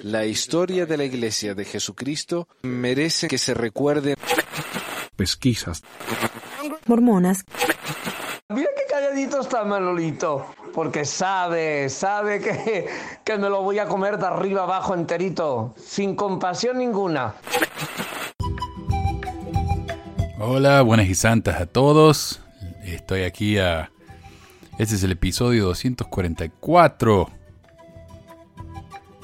La historia de la Iglesia de Jesucristo merece que se recuerde. Pesquisas. Mormonas. Mira qué calladito está Manolito, porque sabe, sabe que, que me lo voy a comer de arriba abajo enterito, sin compasión ninguna. Hola, buenas y santas a todos. Estoy aquí a... Este es el episodio 244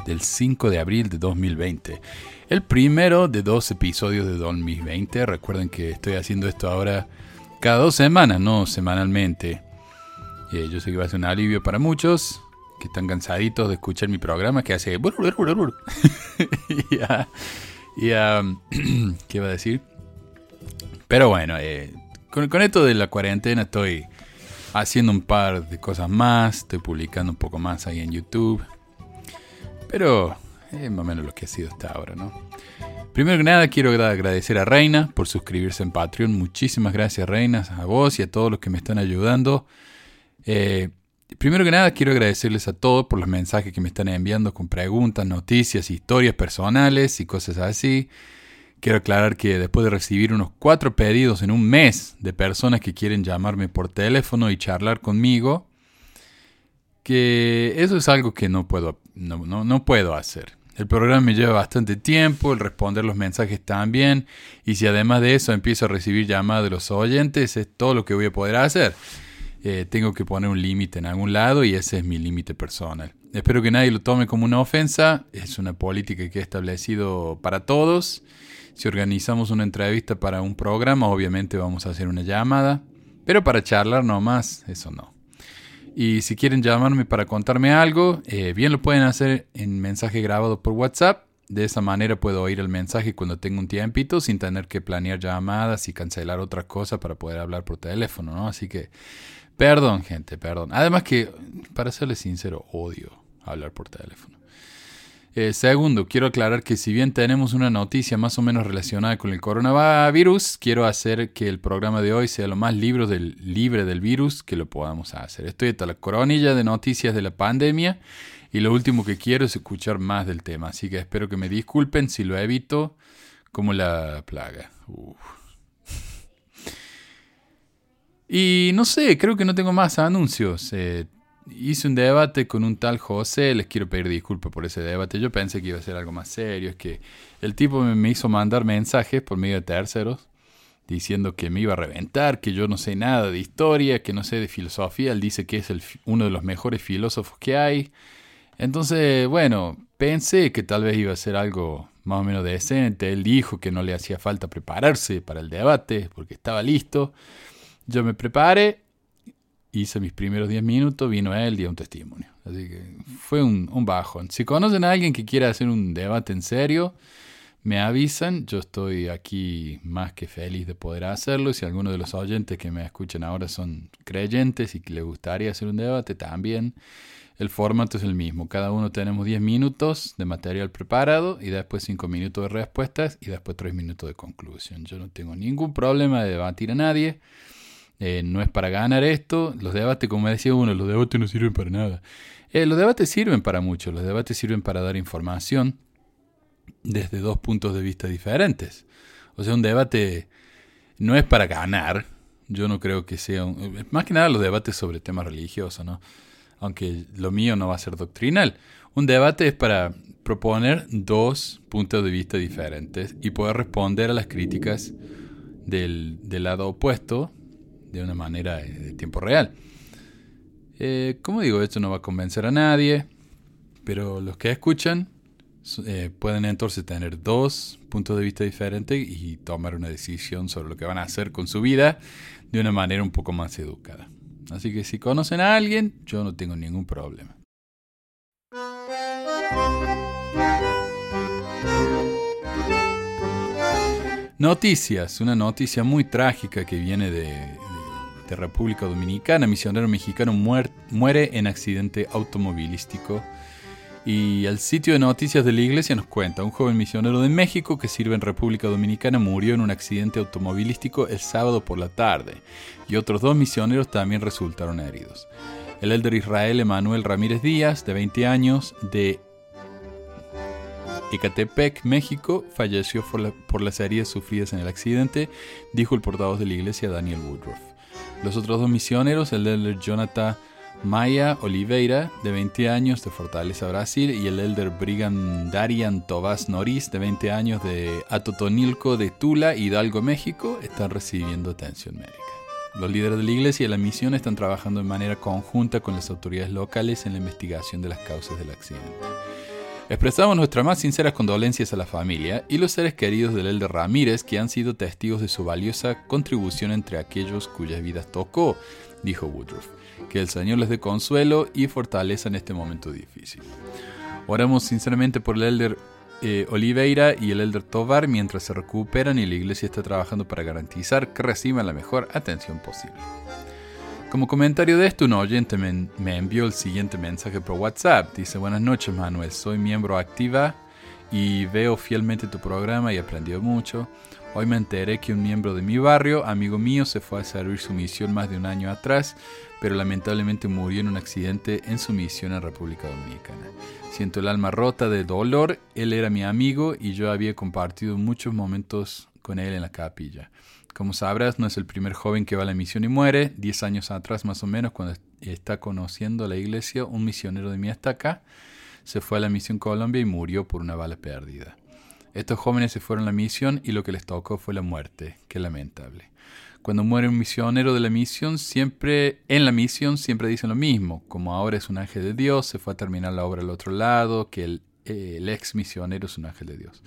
del 5 de abril de 2020. El primero de dos episodios de 2020. Recuerden que estoy haciendo esto ahora cada dos semanas, no semanalmente. Eh, yo sé que va a ser un alivio para muchos que están cansaditos de escuchar mi programa que hace... y, a, ¿Qué va a decir? Pero bueno, eh, con, esto de la cuarentena estoy haciendo un par de cosas más, estoy publicando un poco más ahí en YouTube. Pero es más o menos lo que ha sido hasta ahora, ¿no? Primero que nada quiero agradecer a Reina por suscribirse en Patreon. Muchísimas gracias Reina, a vos y a todos los que me están ayudando. Eh, primero que nada quiero agradecerles a todos por los mensajes que me están enviando con preguntas, noticias, historias personales y cosas así. Quiero aclarar que después de recibir unos cuatro pedidos en un mes de personas que quieren llamarme por teléfono y charlar conmigo, que eso es algo que no puedo, no, no, no puedo hacer. El programa me lleva bastante tiempo, el responder los mensajes también, y si además de eso empiezo a recibir llamadas de los oyentes, es todo lo que voy a poder hacer. Eh, tengo que poner un límite en algún lado y ese es mi límite personal. Espero que nadie lo tome como una ofensa, es una política que he establecido para todos. Si organizamos una entrevista para un programa, obviamente vamos a hacer una llamada, pero para charlar nomás, eso no. Y si quieren llamarme para contarme algo, eh, bien lo pueden hacer en mensaje grabado por WhatsApp. De esa manera puedo oír el mensaje cuando tengo un tiempito sin tener que planear llamadas y cancelar otras cosas para poder hablar por teléfono, ¿no? Así que, perdón, gente, perdón. Además que, para serles sincero, odio hablar por teléfono. Eh, segundo, quiero aclarar que si bien tenemos una noticia más o menos relacionada con el coronavirus, quiero hacer que el programa de hoy sea lo más libre del, libre del virus que lo podamos hacer. Estoy hasta la coronilla de noticias de la pandemia y lo último que quiero es escuchar más del tema, así que espero que me disculpen si lo evito como la plaga. Y no sé, creo que no tengo más anuncios. Eh, hice un debate con un tal José, les quiero pedir disculpas por ese debate, yo pensé que iba a ser algo más serio, es que el tipo me hizo mandar mensajes por medio de terceros diciendo que me iba a reventar, que yo no sé nada de historia, que no sé de filosofía, él dice que es el, uno de los mejores filósofos que hay. Entonces, bueno, pensé que tal vez iba a ser algo más o menos decente, él dijo que no le hacía falta prepararse para el debate porque estaba listo. Yo me preparé, hice mis primeros 10 minutos, vino él, dio un testimonio. Así que fue un, un, bajón. Si conocen a alguien que quiera hacer un debate en serio, me avisan. Yo estoy aquí más que feliz de poder hacerlo. Si alguno de los oyentes que me escuchan ahora son creyentes y que les gustaría hacer un debate, también. El formato es el mismo. Cada uno tenemos 10 minutos de material preparado y después 5 minutos de respuestas y después 3 minutos de conclusión. Yo no tengo ningún problema de debatir a nadie. Eh, no es para ganar esto. Los debates, como decía uno, los debates no sirven para nada. Eh, los debates sirven para mucho. Los debates sirven para dar información desde dos puntos de vista diferentes. O sea, un debate no es para ganar. Yo no creo que sea... Un, más que nada los debates sobre temas religiosos, ¿no? Aunque lo mío no va a ser doctrinal. Un debate es para proponer dos puntos de vista diferentes y poder responder a las críticas del, del lado opuesto de una manera de tiempo real. Eh, como digo, esto no va a convencer a nadie, pero los que escuchan eh, pueden entonces tener dos puntos de vista diferentes y tomar una decisión sobre lo que van a hacer con su vida de una manera un poco más educada. Así que si conocen a alguien, yo no tengo ningún problema. Noticias, una noticia muy trágica que viene de, de República Dominicana. Misionero mexicano muere en accidente automovilístico. Y el sitio de noticias de la iglesia nos cuenta, un joven misionero de México que sirve en República Dominicana murió en un accidente automovilístico el sábado por la tarde y otros dos misioneros también resultaron heridos. El elder Israel Emanuel Ramírez Díaz, de 20 años, de Ecatepec, México, falleció por, las heridas sufridas en el accidente, dijo el portavoz de la iglesia Daniel Woodruff. Los otros dos misioneros, el elder Jonathan Maya Oliveira, de 20 años, de Fortaleza, Brasil, y el elder Brigham Darian Tobás Noris, de 20 años, de Atotonilco, de Tula, Hidalgo, México, están recibiendo atención médica. Los líderes de la iglesia y la misión están trabajando de manera conjunta con las autoridades locales en la investigación de las causas del accidente. Expresamos nuestras más sinceras condolencias a la familia y los seres queridos del Elder Ramírez que han sido testigos de su valiosa contribución entre aquellos cuyas vidas tocó, dijo Woodruff. Que el Señor les dé consuelo y fortaleza en este momento difícil. Oramos sinceramente por el Elder eh, Oliveira y el Elder Tovar mientras se recuperan y la iglesia está trabajando para garantizar que reciban la mejor atención posible. Como comentario de esto, un oyente me, envió el siguiente mensaje por WhatsApp. Dice, buenas noches Manuel, soy miembro activa y veo fielmente tu programa y he aprendido mucho. Hoy me enteré que un miembro de mi barrio, amigo mío, se fue a servir su misión más de un año atrás, pero lamentablemente murió en un accidente en su misión en República Dominicana. Siento el alma rota de dolor, él era mi amigo y yo había compartido muchos momentos con él en la capilla. Como sabrás, no es el primer joven que va a la misión y muere. Diez años atrás, más o menos, cuando está conociendo la iglesia, un misionero de mi estaca se fue a la misión Colombia y murió por una bala perdida. Estos jóvenes se fueron a la misión y lo que les tocó fue la muerte. Qué lamentable. Cuando muere un misionero de la misión, siempre en la misión siempre dicen lo mismo, como ahora es un ángel de Dios, se fue a terminar la obra al otro lado, que el el ex misionero es un ángel de Dios.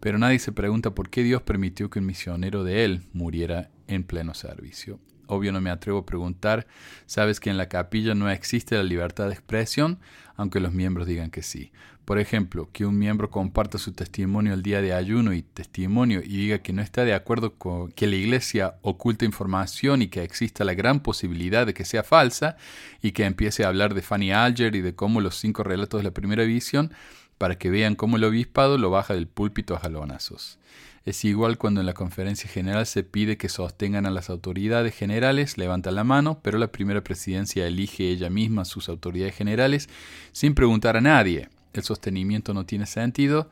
Pero nadie se pregunta por qué Dios permitió que un misionero de él muriera en pleno servicio. Obvio no me atrevo a preguntar, sabes que en la capilla no existe la libertad de expresión, aunque los miembros digan que sí. Por ejemplo, que un miembro comparta su testimonio el día de ayuno y testimonio y diga que no está de acuerdo con que la iglesia oculta información y que exista la gran posibilidad de que sea falsa y que empiece a hablar de Fanny Alger y de cómo los cinco relatos de la primera visión para que vean cómo el obispado lo baja del púlpito a jalonazos. Es igual cuando en la conferencia general se pide que sostengan a las autoridades generales, levantan la mano, pero la primera presidencia elige ella misma sus autoridades generales sin preguntar a nadie. El sostenimiento no tiene sentido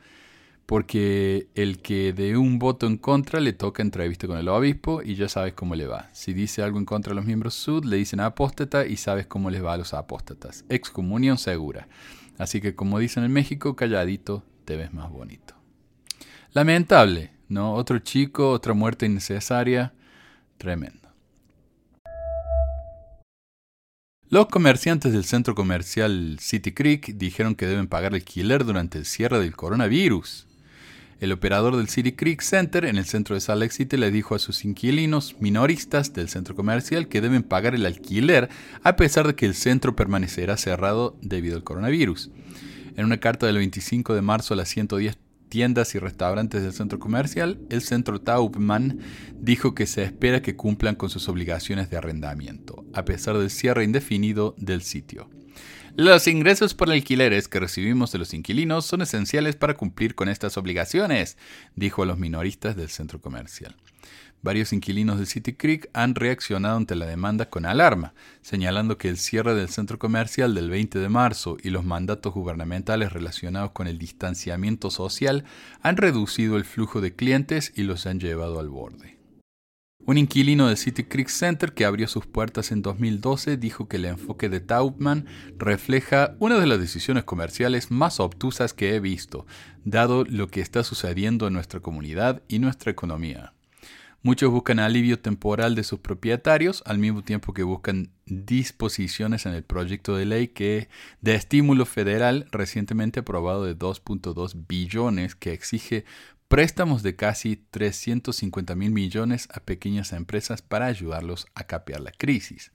porque el que de un voto en contra le toca entrevista con el obispo y ya sabes cómo le va. Si dice algo en contra de los miembros sud, le dicen apóstata y sabes cómo les va a los apóstatas. Excomunión segura. Así que como dicen en México, calladito te ves más bonito. Lamentable, ¿no? Otro chico, otra muerte innecesaria. Tremendo. Los comerciantes del centro comercial City Creek dijeron que deben pagar alquiler durante el cierre del coronavirus. El operador del City Creek Center en el centro de Salt Lake City le dijo a sus inquilinos minoristas del centro comercial que deben pagar el alquiler a pesar de que el centro permanecerá cerrado debido al coronavirus. En una carta del 25 de marzo a las 110 tiendas y restaurantes del centro comercial, el centro Taubman dijo que se espera que cumplan con sus obligaciones de arrendamiento, a pesar del cierre indefinido del sitio. Los ingresos por alquileres que recibimos de los inquilinos son esenciales para cumplir con estas obligaciones, dijo a los minoristas del centro comercial. Varios inquilinos de City Creek han reaccionado ante la demanda con alarma, señalando que el cierre del centro comercial del 20 de marzo y los mandatos gubernamentales relacionados con el distanciamiento social han reducido el flujo de clientes y los han llevado al borde. Un inquilino de City Creek Center que abrió sus puertas en 2012 dijo que el enfoque de Taubman refleja una de las decisiones comerciales más obtusas que he visto, dado lo que está sucediendo en nuestra comunidad y nuestra economía. Muchos buscan alivio temporal de sus propietarios, al mismo tiempo que buscan disposiciones en el proyecto de ley que de estímulo federal recientemente aprobado de 2.2 billones que exige préstamos de casi 350 mil millones a pequeñas empresas para ayudarlos a capear la crisis.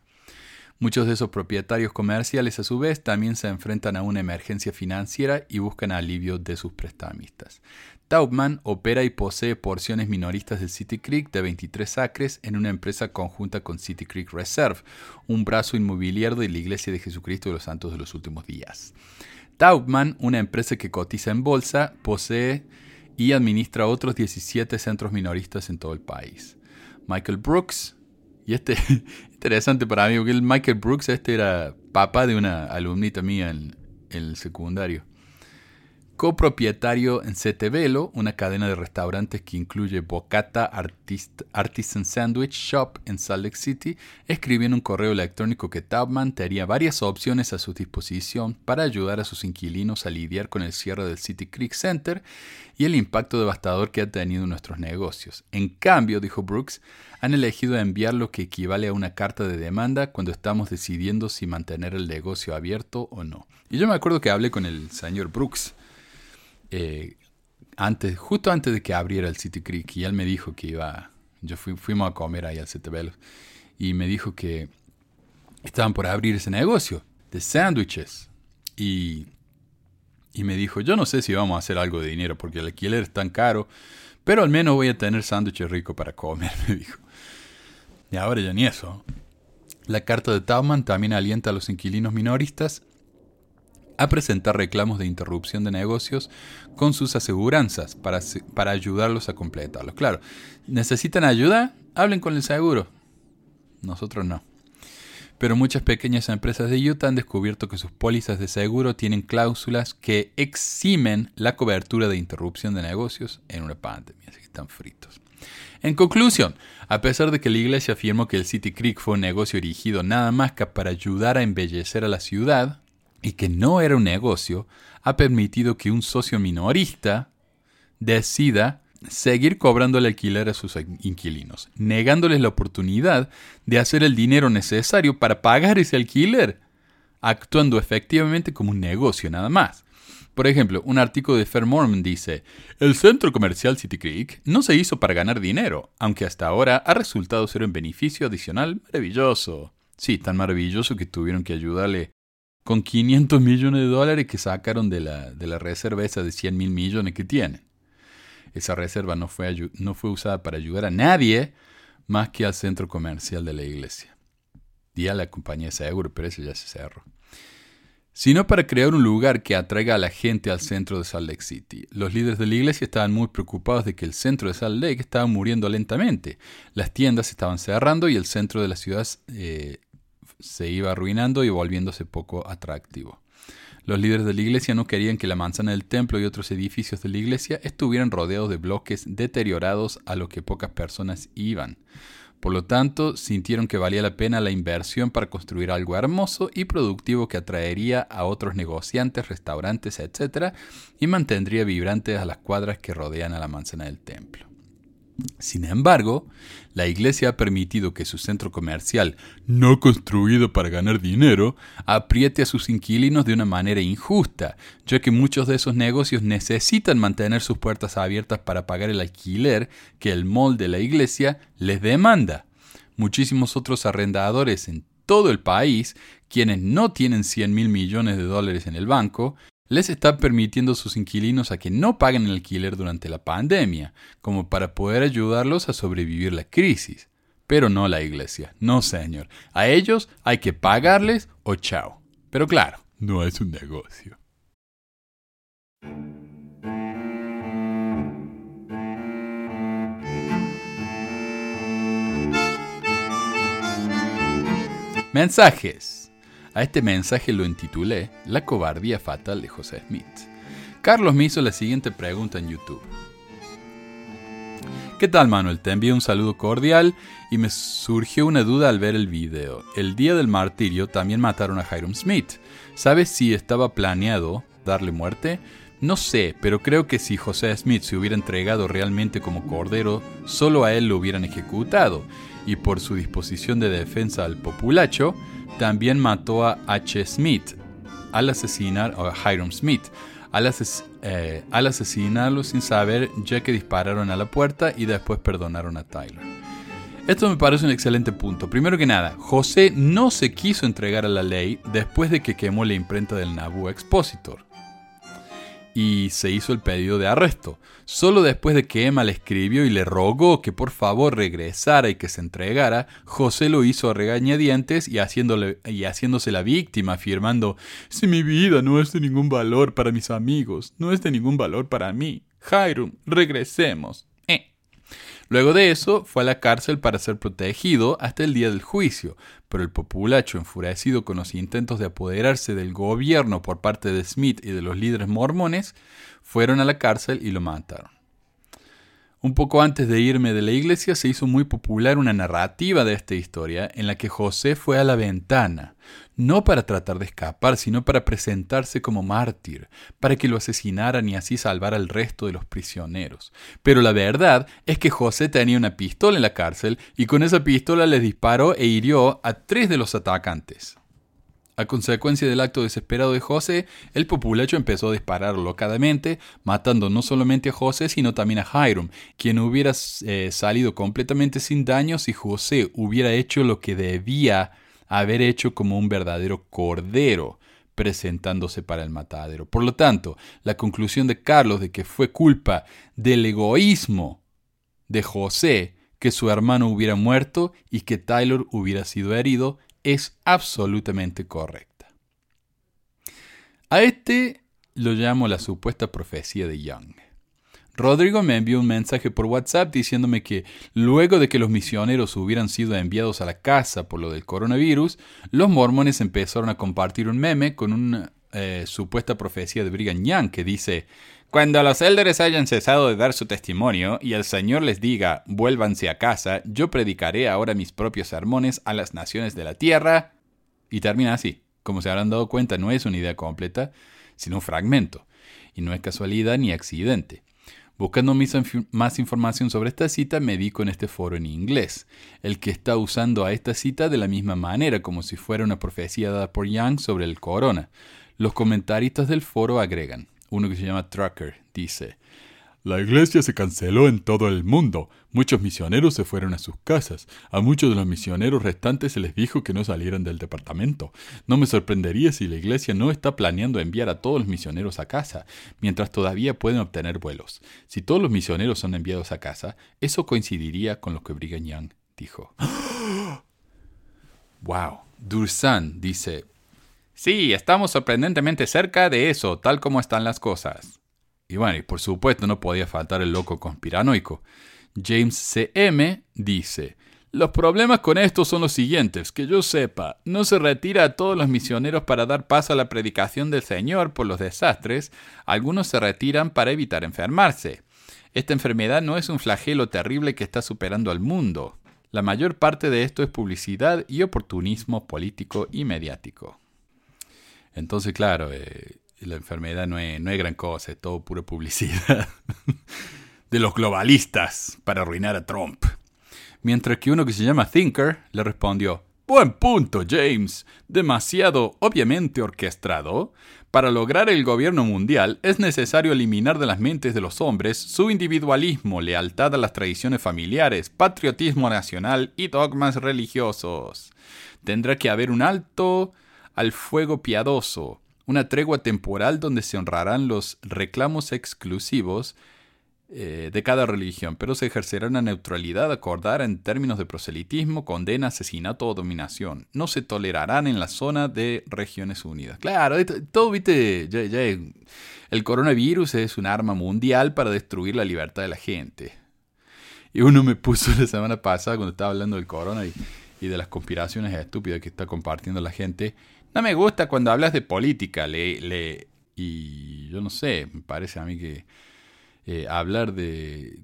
Muchos de esos propietarios comerciales a su vez también se enfrentan a una emergencia financiera y buscan alivio de sus prestamistas. Taubman opera y posee porciones minoristas del City Creek de 23 acres en una empresa conjunta con City Creek Reserve, un brazo inmobiliario de la Iglesia de Jesucristo de los Santos de los Últimos Días. Taubman, una empresa que cotiza en bolsa, posee y administra otros 17 centros minoristas en todo el país. Michael Brooks, y este interesante para mí, porque el Michael Brooks este era papá de una alumnita mía en, el secundario. Copropietario en Setevelo, una cadena de restaurantes que incluye Bocata Artisan Sandwich Shop en Salt Lake City, escribió en un correo electrónico que Taubman tenía varias opciones a su disposición para ayudar a sus inquilinos a lidiar con el cierre del City Creek Center y el impacto devastador que ha tenido en nuestros negocios. En cambio, dijo Brooks, han elegido enviar lo que equivale a una carta de demanda cuando estamos decidiendo si mantener el negocio abierto o no. Y yo me acuerdo que hablé con el señor Brooks eh, antes, justo antes de que abriera el City Creek, y él me dijo que iba, yo fuimos a comer ahí al Setebelo, y me dijo que estaban por abrir ese negocio de sándwiches. Y, y me dijo, yo no sé si vamos a hacer algo de dinero porque el alquiler es tan caro, pero al menos voy a tener sándwiches ricos para comer, me dijo. Y ahora ya ni eso. La carta de Tauman también alienta a los inquilinos minoristas a presentar reclamos de interrupción de negocios con sus aseguranzas para, para ayudarlos a completarlos. Claro, necesitan ayuda, hablen con el seguro. Nosotros no. Pero muchas pequeñas empresas de Utah han descubierto que sus pólizas de seguro tienen cláusulas que eximen la cobertura de interrupción de negocios en una pandemia, así que están fritos. En conclusión, a pesar de que la iglesia afirmó que el City Creek fue un negocio erigido nada más que para ayudar a embellecer a la ciudad, y que no era un negocio, ha permitido que un socio minorista decida seguir cobrando el alquiler a sus inquilinos, negándoles la oportunidad de hacer el dinero necesario para pagar ese alquiler, actuando efectivamente como un negocio nada más. Por ejemplo, un artículo de Fair Mormon dice, el centro comercial City Creek no se hizo para ganar dinero, aunque hasta ahora ha resultado ser un beneficio adicional maravilloso. Sí, tan maravilloso que tuvieron que ayudarle con 500 millones de dólares que sacaron de la, de la reserva esa de 100 mil millones que tienen. Esa reserva no fue, no fue usada para ayudar a nadie más que al centro comercial de la iglesia. Y a la compañía de seguro, pero ese ya se cerró. Sino para crear un lugar que atraiga a la gente al centro de Salt Lake City. Los líderes de la iglesia estaban muy preocupados de que el centro de Salt Lake estaba muriendo lentamente. Las tiendas estaban cerrando y el centro de la ciudad eh, se iba arruinando y volviéndose poco atractivo. Los líderes de la iglesia no querían que la manzana del templo y otros edificios de la iglesia estuvieran rodeados de bloques deteriorados a los que pocas personas iban. Por lo tanto, sintieron que valía la pena la inversión para construir algo hermoso y productivo que atraería a otros negociantes, restaurantes, etc., y mantendría vibrantes a las cuadras que rodean a la manzana del templo. Sin embargo, la iglesia ha permitido que su centro comercial, no construido para ganar dinero, apriete a sus inquilinos de una manera injusta, ya que muchos de esos negocios necesitan mantener sus puertas abiertas para pagar el alquiler que el mall de la iglesia les demanda. Muchísimos otros arrendadores en todo el país, quienes no tienen 100 mil millones de dólares en el banco, les está permitiendo a sus inquilinos a que no paguen el alquiler durante la pandemia, como para poder ayudarlos a sobrevivir la crisis. Pero no la iglesia, no señor. A ellos hay que pagarles o chao. Pero claro, no es un negocio. Mensajes. A este mensaje lo intitulé La cobardía fatal de José Smith. Carlos me hizo la siguiente pregunta en YouTube. ¿Qué tal Manuel? Te envío un saludo cordial y me surgió una duda al ver el video. El día del martirio también mataron a Hiram Smith. ¿Sabes si estaba planeado darle muerte? No sé, pero creo que si José Smith se hubiera entregado realmente como cordero, solo a él lo hubieran ejecutado, y por su disposición de defensa al populacho, también mató a H. Smith al asesinar a Hiram Smith. Al, eh, al, asesinarlo sin saber, ya que dispararon a la puerta y después perdonaron a Tyler. Esto me parece un excelente punto. Primero que nada, José no se quiso entregar a la ley después de que quemó la imprenta del Nabu Expositor y se hizo el pedido de arresto. Solo después de que Emma le escribió y le rogó que por favor regresara y que se entregara, José lo hizo a regañadientes y, haciéndole, y haciéndose la víctima, afirmando, si mi vida no es de ningún valor para mis amigos, no es de ningún valor para mí. Hiram, regresemos. Luego de eso, fue a la cárcel para ser protegido hasta el día del juicio, pero el populacho, enfurecido con los intentos de apoderarse del gobierno por parte de Smith y de los líderes mormones, fueron a la cárcel y lo mataron. Un poco antes de irme de la iglesia se hizo muy popular una narrativa de esta historia en la que José fue a la ventana, no para tratar de escapar, sino para presentarse como mártir, para que lo asesinaran y así salvar al resto de los prisioneros. Pero la verdad es que José tenía una pistola en la cárcel y con esa pistola le disparó e hirió a tres de los atacantes. A consecuencia del acto desesperado de José, el populacho empezó a disparar locadamente, matando no solamente a José, sino también a Hiram, quien hubiera eh, salido completamente sin daño si José hubiera hecho lo que debía haber hecho como un verdadero cordero, presentándose para el matadero. Por lo tanto, la conclusión de Carlos de que fue culpa del egoísmo de José que su hermano hubiera muerto y que Tyler hubiera sido herido es absolutamente correcta. A este lo llamo la supuesta profecía de Young. Rodrigo me envió un mensaje por WhatsApp diciéndome que luego de que los misioneros hubieran sido enviados a la casa por lo del coronavirus, los mormones empezaron a compartir un meme con una eh, supuesta profecía de Brigham Young que dice, cuando los élderes hayan cesado de dar su testimonio y el Señor les diga, vuélvanse a casa, yo predicaré ahora mis propios sermones a las naciones de la tierra. Y termina así. Como se habrán dado cuenta, no es una idea completa, sino un fragmento. Y no es casualidad ni accidente. Buscando más información sobre esta cita, me di con este foro en inglés, el que está usando a esta cita de la misma manera, como si fuera una profecía dada por Young sobre el corona. Los comentaristas del foro agregan, uno que se llama Trucker, dice, la iglesia se canceló en todo el mundo. Muchos misioneros se fueron a sus casas. A muchos de los misioneros restantes se les dijo que no salieran del departamento. No me sorprendería si la iglesia no está planeando enviar a todos los misioneros a casa, mientras todavía pueden obtener vuelos. Si todos los misioneros son enviados a casa, eso coincidiría con lo que Brigham Young dijo. wow. Dursan dice, Sí, estamos sorprendentemente cerca de eso, tal como están las cosas. Y bueno, y por supuesto no podía faltar el loco conspiranoico. James C.M. dice, los problemas con esto son los siguientes, que yo sepa, no se retira a todos los misioneros para dar paso a la predicación del Señor por los desastres, algunos se retiran para evitar enfermarse. Esta enfermedad no es un flagelo terrible que está superando al mundo. La mayor parte de esto es publicidad y oportunismo político y mediático. Entonces, claro, eh, la enfermedad no es, no es gran cosa, es todo pura publicidad de los globalistas para arruinar a Trump. Mientras que uno que se llama Thinker le respondió, Buen punto, James. Demasiado obviamente orquestado. Para lograr el gobierno mundial es necesario eliminar de las mentes de los hombres su individualismo, lealtad a las tradiciones familiares, patriotismo nacional y dogmas religiosos. Tendrá que haber un alto al fuego piadoso, una tregua temporal donde se honrarán los reclamos exclusivos eh, de cada religión, pero se ejercerá una neutralidad acordada en términos de proselitismo, condena, asesinato o dominación. No se tolerarán en la zona de regiones unidas. Claro, todo, viste, el coronavirus es un arma mundial para destruir la libertad de la gente. Y uno me puso la semana pasada cuando estaba hablando del corona y de las conspiraciones estúpidas que está compartiendo la gente. No me gusta cuando hablas de política, le, le, y yo no sé, me parece a mí que eh, hablar de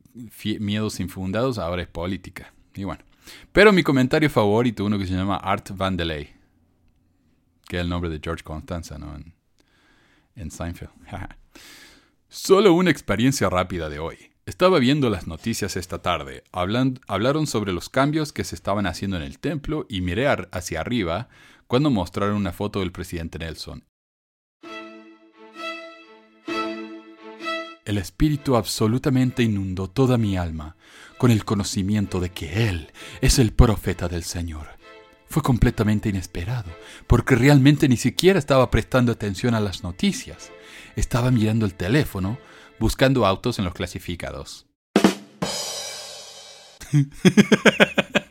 miedos infundados ahora es política. Y bueno. Pero mi comentario favorito, uno que se llama Art Vandelay, que es el nombre de George Constanza, ¿no? En, en Seinfeld. Solo una experiencia rápida de hoy. Estaba viendo las noticias esta tarde. hablaron sobre los cambios que se estaban haciendo en el templo y miré hacia arriba cuando mostraron una foto del presidente Nelson. El espíritu absolutamente inundó toda mi alma con el conocimiento de que Él es el profeta del Señor. Fue completamente inesperado, porque realmente ni siquiera estaba prestando atención a las noticias. Estaba mirando el teléfono, buscando autos en los clasificados.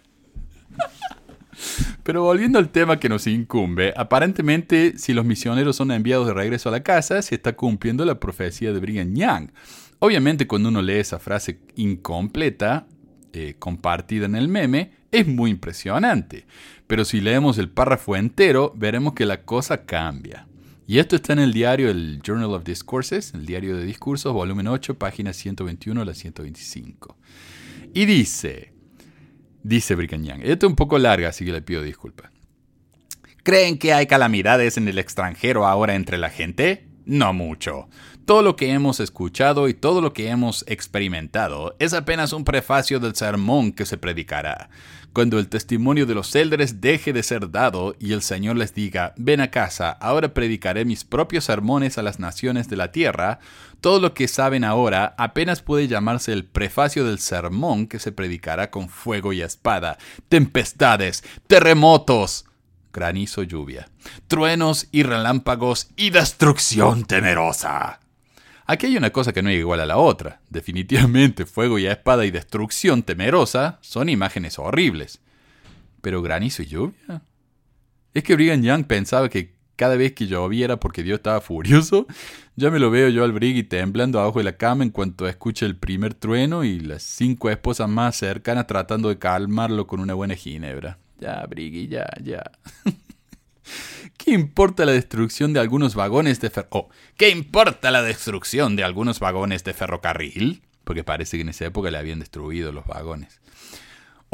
Pero volviendo al tema que nos incumbe, aparentemente si los misioneros son enviados de regreso a la casa, se está cumpliendo la profecía de Brigham Young. Obviamente cuando uno lee esa frase incompleta, eh, compartida en el meme es muy impresionante. Pero si leemos el párrafo entero, veremos que la cosa cambia. Y esto está en el diario, el Journal of Discourses, el diario de discursos, volumen 8, páginas 121 a la 125. Y dice, dice Brigham Young, esto es un poco larga, así que le pido disculpas. ¿Creen que hay calamidades en el extranjero ahora entre la gente? No mucho. Todo lo que hemos escuchado y todo lo que hemos experimentado es apenas un prefacio del sermón que se predicará. Cuando el testimonio de los élderes deje de ser dado y el Señor les diga, ven a casa, ahora predicaré mis propios sermones a las naciones de la tierra, todo lo que saben ahora apenas puede llamarse el prefacio del sermón que se predicará con fuego y espada, tempestades, terremotos, granizo, lluvia, truenos y relámpagos y destrucción temerosa. Aquí hay una cosa que no es igual a la otra. Definitivamente fuego y espada y destrucción temerosa son imágenes horribles. Pero granizo y lluvia. Es que Brigham Young pensaba que cada vez que lloviera porque Dios estaba furioso, ya me lo veo yo al Briggy temblando abajo de la cama en cuanto escuche el primer trueno y las cinco esposas más cercanas tratando de calmarlo con una buena ginebra. Ya, Briggy, ya, ya. ¿Qué importa la destrucción de algunos vagones de fer oh, ¿qué importa la destrucción de algunos vagones de ferrocarril? Porque parece que en esa época le habían destruido los vagones.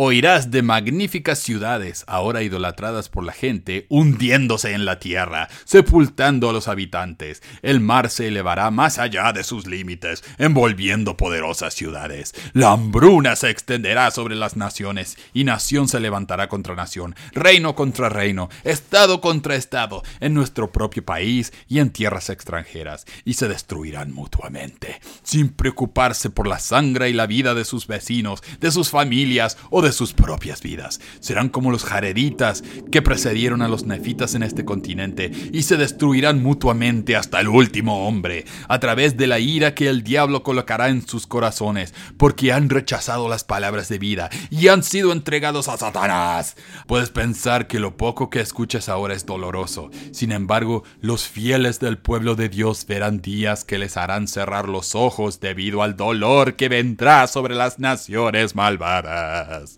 Oirás de magníficas ciudades, ahora idolatradas por la gente, hundiéndose en la tierra, sepultando a los habitantes. El mar se elevará más allá de sus límites, envolviendo poderosas ciudades. La hambruna se extenderá sobre las naciones, y nación se levantará contra nación, reino contra reino, estado contra estado, en nuestro propio país y en tierras extranjeras, y se destruirán mutuamente, sin preocuparse por la sangre y la vida de sus vecinos, de sus familias o de sus propias vidas. Serán como los jareditas que precedieron a los nefitas en este continente y se destruirán mutuamente hasta el último hombre, a través de la ira que el diablo colocará en sus corazones, porque han rechazado las palabras de vida y han sido entregados a Satanás. Puedes pensar que lo poco que escuchas ahora es doloroso. Sin embargo, los fieles del pueblo de Dios verán días que les harán cerrar los ojos debido al dolor que vendrá sobre las naciones malvadas.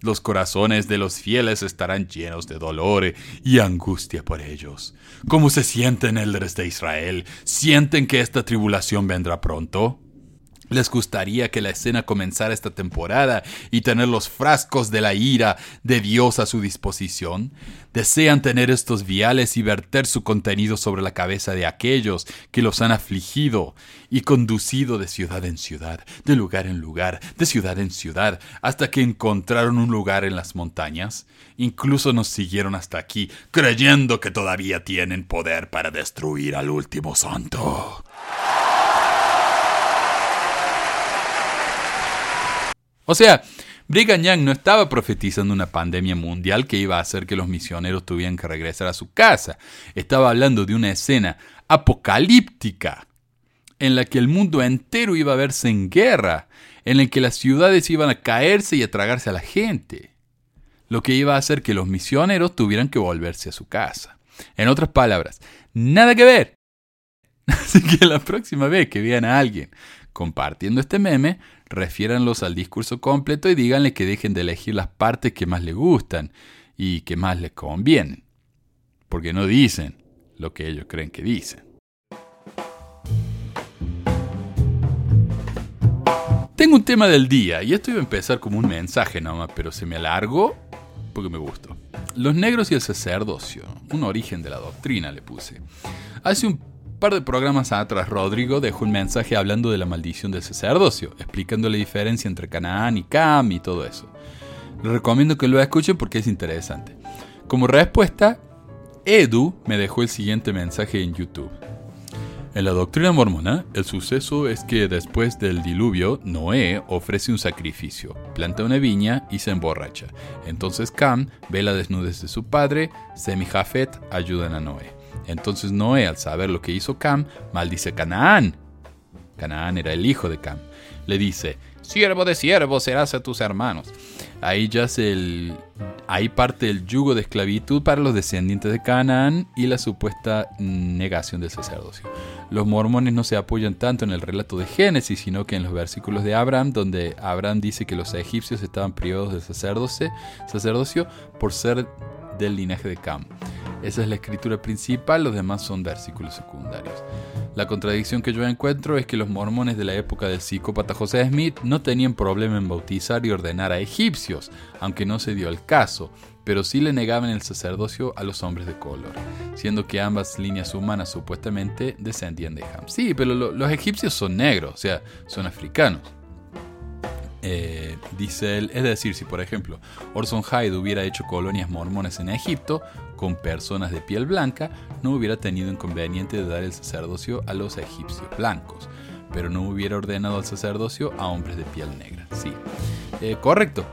Los corazones de los fieles estarán llenos de dolor y angustia por ellos. ¿Cómo se sienten elders de Israel? ¿Sienten que esta tribulación vendrá pronto? ¿Les gustaría que la escena comenzara esta temporada y tener los frascos de la ira de Dios a su disposición? ¿Desean tener estos viales y verter su contenido sobre la cabeza de aquellos que los han afligido y conducido de ciudad en ciudad, de lugar en lugar, de ciudad en ciudad, hasta que encontraron un lugar en las montañas? Incluso nos siguieron hasta aquí, creyendo que todavía tienen poder para destruir al último santo. O sea, Brigham Young no estaba profetizando una pandemia mundial que iba a hacer que los misioneros tuvieran que regresar a su casa. Estaba hablando de una escena apocalíptica en la que el mundo entero iba a verse en guerra, en la que las ciudades iban a caerse y a tragarse a la gente, lo que iba a hacer que los misioneros tuvieran que volverse a su casa. En otras palabras, nada que ver. Así que la próxima vez que vean a alguien compartiendo este meme, refiéranlos al discurso completo y díganle que dejen de elegir las partes que más les gustan y que más les convienen. Porque no dicen lo que ellos creen que dicen. Tengo un tema del día y esto iba a empezar como un mensaje nomás, pero se me alargó porque me gustó. Los negros y el sacerdocio, un origen de la doctrina le puse. Hace un par de programas atrás, Rodrigo dejó un mensaje hablando de la maldición del sacerdocio, explicando la diferencia entre Canaán y Cam y todo eso. Les recomiendo que lo escuchen porque es interesante. Como respuesta, Edu me dejó el siguiente mensaje en YouTube. En la doctrina mormona, el suceso es que después del diluvio, Noé ofrece un sacrificio, planta una viña y se emborracha. Entonces Cam ve la desnudez de su padre, Sem y Jafet ayudan a Noé. Entonces Noé, al saber lo que hizo Cam, maldice a Canaán. Canaán era el hijo de Cam. Le dice, siervo de siervo serás a tus hermanos. Ahí yace el, Ahí parte el yugo de esclavitud para los descendientes de Canaán y la supuesta negación del sacerdocio. Los mormones no se apoyan tanto en el relato de Génesis, sino que en los versículos de Abraham, donde Abraham dice que los egipcios estaban privados del sacerdocio por ser del linaje de Cam. Esa es la escritura principal, los demás son versículos secundarios. La contradicción que yo encuentro es que los mormones de la época del psicópata José Smith no tenían problema en bautizar y ordenar a egipcios, aunque no se dio el caso, pero sí le negaban el sacerdocio a los hombres de color, siendo que ambas líneas humanas supuestamente descendían de Ham. Sí, pero los egipcios son negros, o sea, son africanos. Eh, dice él, es decir, si por ejemplo Orson Hyde hubiera hecho colonias mormones en Egipto con personas de piel blanca, no hubiera tenido inconveniente de dar el sacerdocio a los egipcios blancos, pero no hubiera ordenado el sacerdocio a hombres de piel negra. Sí, eh, correcto.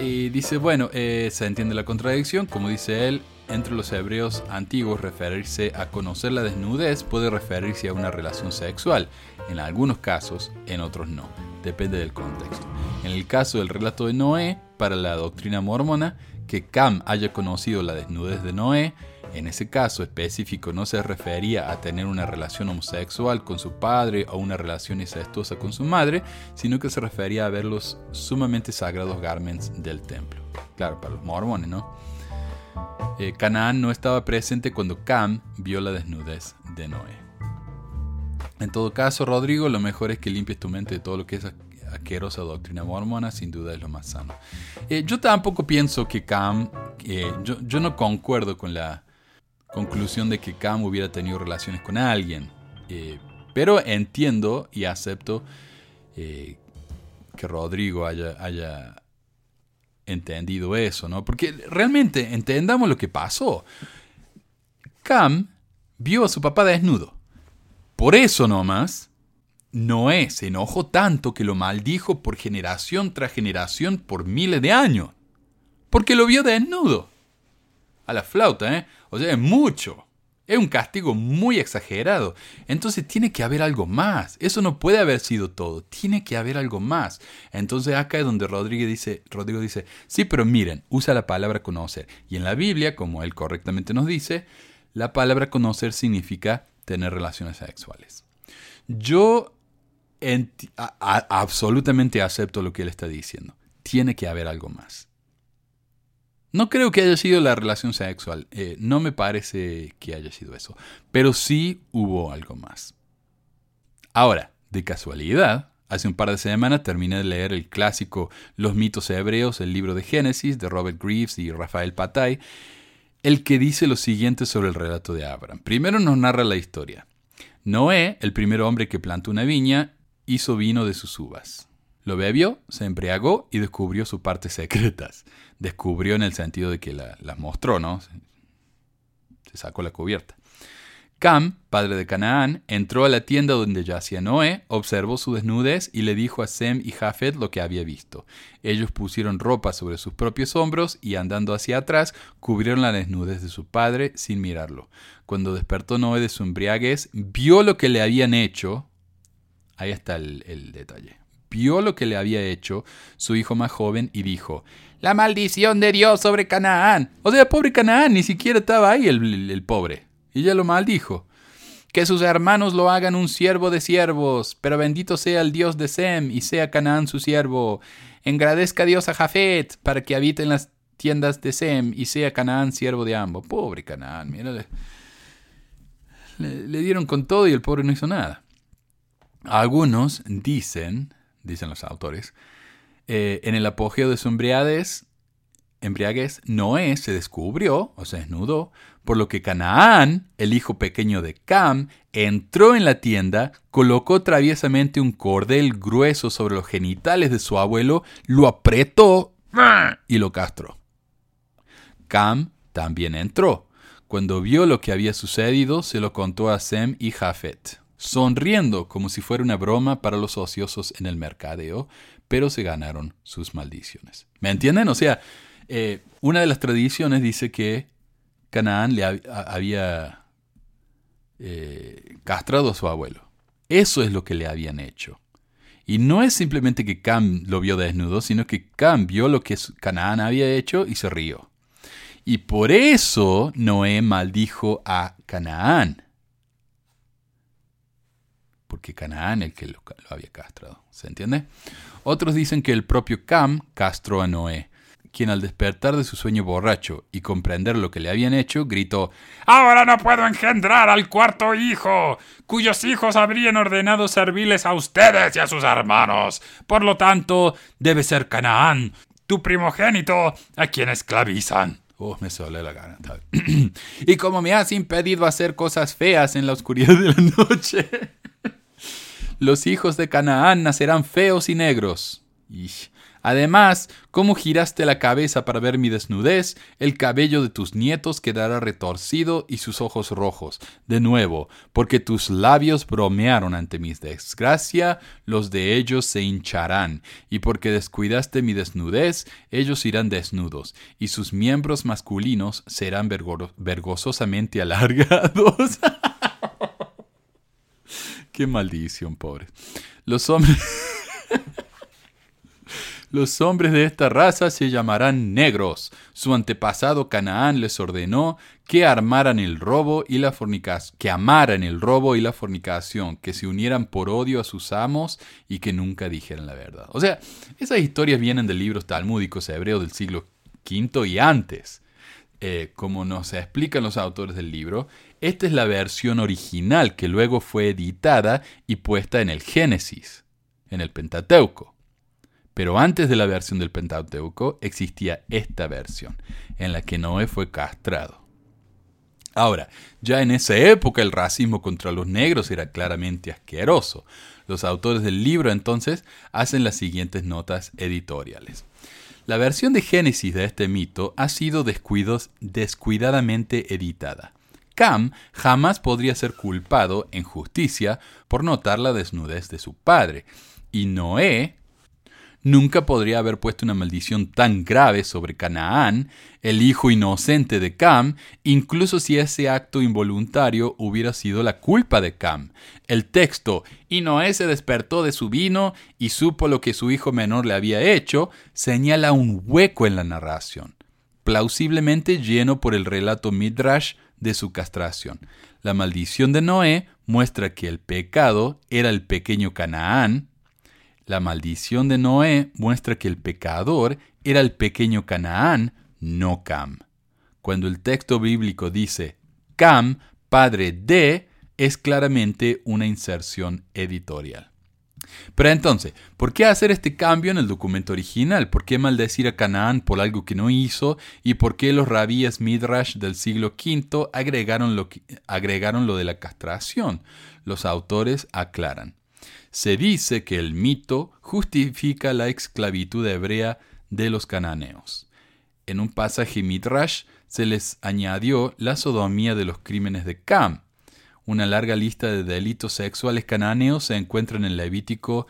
Y dice, bueno, eh, se entiende la contradicción, como dice él, entre los hebreos antiguos referirse a conocer la desnudez puede referirse a una relación sexual, en algunos casos, en otros no depende del contexto. En el caso del relato de Noé, para la doctrina mormona, que Cam haya conocido la desnudez de Noé, en ese caso específico no se refería a tener una relación homosexual con su padre o una relación incestuosa con su madre, sino que se refería a ver los sumamente sagrados garments del templo. Claro, para los mormones, ¿no? Eh, Canaán no estaba presente cuando Cam vio la desnudez de Noé. En todo caso, Rodrigo, lo mejor es que limpies tu mente de todo lo que es asquerosa doctrina mormona, sin duda es lo más sano. Eh, yo tampoco pienso que Cam, yo, no concuerdo con la conclusión de que Cam hubiera tenido relaciones con alguien, eh, pero entiendo y acepto eh, que Rodrigo haya entendido eso, ¿no? Porque realmente entendamos lo que pasó. Cam vio a su papá desnudo. Por eso nomás, Noé se enojó tanto que lo maldijo por generación tras generación por miles de años. Porque lo vio desnudo. A la flauta, ¿eh? O sea, es mucho. Es un castigo muy exagerado. Entonces tiene que haber algo más. Eso no puede haber sido todo. Tiene que haber algo más. Entonces acá es donde Rodrigo dice, Rodrigo dice, sí, pero miren, usa la palabra conocer. Y en la Biblia, como él correctamente nos dice, la palabra conocer significa tener relaciones sexuales. Yo absolutamente acepto lo que él está diciendo. Tiene que haber algo más. No creo que haya sido la relación sexual. Eh, no me parece que haya sido eso. Pero sí hubo algo más. Ahora, de casualidad, hace un par de semanas terminé de leer el clásico Los mitos hebreos, el libro de Génesis de Robert Greaves y Rafael Patay, el que dice lo siguiente sobre el relato de Abraham. Primero nos narra la historia. Noé, el primer hombre que plantó una viña, hizo vino de sus uvas. Lo bebió, se embriagó y descubrió sus partes secretas. Descubrió en el sentido de que las mostró, ¿no? Se sacó la cubierta. Cam, padre de Canaán, entró a la tienda donde yacía Noé, observó su desnudez y le dijo a Sem y Jafet lo que había visto. Ellos pusieron ropa sobre sus propios hombros y andando hacia atrás cubrieron la desnudez de su padre sin mirarlo. Cuando despertó Noé de su embriaguez, vio lo que le habían hecho. Ahí está el, detalle. Vio lo que le había hecho su hijo más joven y dijo, la maldición de Dios sobre Canaán. O sea, pobre Canaán, ni siquiera estaba ahí el pobre. Y ella lo maldijo. Que sus hermanos lo hagan un siervo de siervos, pero bendito sea el Dios de Sem y sea Canaán su siervo. Engradezca Dios a Jafet para que habite en las tiendas de Sem y sea Canaán siervo de ambos. Pobre Canaán, mira. Le, dieron con todo y el pobre no hizo nada. Algunos dicen, dicen los autores, eh, en el apogeo de su embriaguez, Noé se descubrió o se desnudó por lo que Canaán, el hijo pequeño de Cam, entró en la tienda, colocó traviesamente un cordel grueso sobre los genitales de su abuelo, lo apretó y lo castró. Cam también entró. Cuando vio lo que había sucedido, se lo contó a Sem y Jafet, sonriendo como si fuera una broma para los ociosos en el mercadeo, pero se ganaron sus maldiciones. ¿Me entienden? O sea, eh, una de las tradiciones dice que Canaán le había eh, castrado a su abuelo. Eso es lo que le habían hecho. Y no es simplemente que Cam lo vio desnudo, sino que Cam vio lo que Canaán había hecho y se rió. Y por eso Noé maldijo a Canaán. Porque Canaán es el que lo, lo había castrado. ¿Se entiende? Otros dicen que el propio Cam castró a Noé quien al despertar de su sueño borracho y comprender lo que le habían hecho, gritó Ahora no puedo engendrar al cuarto hijo, cuyos hijos habrían ordenado servirles a ustedes y a sus hermanos. Por lo tanto, debe ser Canaán, tu primogénito, a quien esclavizan. Oh, me sole la gana. y como me has impedido hacer cosas feas en la oscuridad de la noche, los hijos de Canaán nacerán feos y negros. Además, como giraste la cabeza para ver mi desnudez, el cabello de tus nietos quedará retorcido y sus ojos rojos. De nuevo, porque tus labios bromearon ante mi desgracia, los de ellos se hincharán, y porque descuidaste mi desnudez, ellos irán desnudos, y sus miembros masculinos serán vergonzosamente alargados. Qué maldición, pobre. Los hombres... Los hombres de esta raza se llamarán negros. Su antepasado Canaán les ordenó que armaran el robo y la fornicación, que amaran el robo y la fornicación, que se unieran por odio a sus amos y que nunca dijeran la verdad. O sea, esas historias vienen de libros talmúdicos hebreos del siglo V y antes. Eh, como nos explican los autores del libro, esta es la versión original que luego fue editada y puesta en el Génesis, en el Pentateuco. Pero antes de la versión del Pentateuco existía esta versión, en la que Noé fue castrado. Ahora, ya en esa época el racismo contra los negros era claramente asqueroso. Los autores del libro entonces hacen las siguientes notas editoriales. La versión de Génesis de este mito ha sido descuidadamente editada. Cam jamás podría ser culpado en justicia por notar la desnudez de su padre, y Noé nunca podría haber puesto una maldición tan grave sobre Canaán, el hijo inocente de Cam, incluso si ese acto involuntario hubiera sido la culpa de Cam. El texto, y Noé se despertó de su vino y supo lo que su hijo menor le había hecho, señala un hueco en la narración, plausiblemente lleno por el relato Midrash de su castración. La maldición de Noé muestra que el pecado era el pequeño Canaán, la maldición de Noé muestra que el pecador era el pequeño Canaán, no Cam. Cuando el texto bíblico dice Cam, padre de, es claramente una inserción editorial. Pero entonces, ¿por qué hacer este cambio en el documento original? ¿Por qué maldecir a Canaán por algo que no hizo? ¿Y por qué los rabíes Midrash del siglo V agregaron lo, agregaron lo de la castración? Los autores aclaran. Se dice que el mito justifica la esclavitud hebrea de los cananeos. En un pasaje Midrash se les añadió la sodomía de los crímenes de Cam. Una larga lista de delitos sexuales cananeos se encuentran en Levítico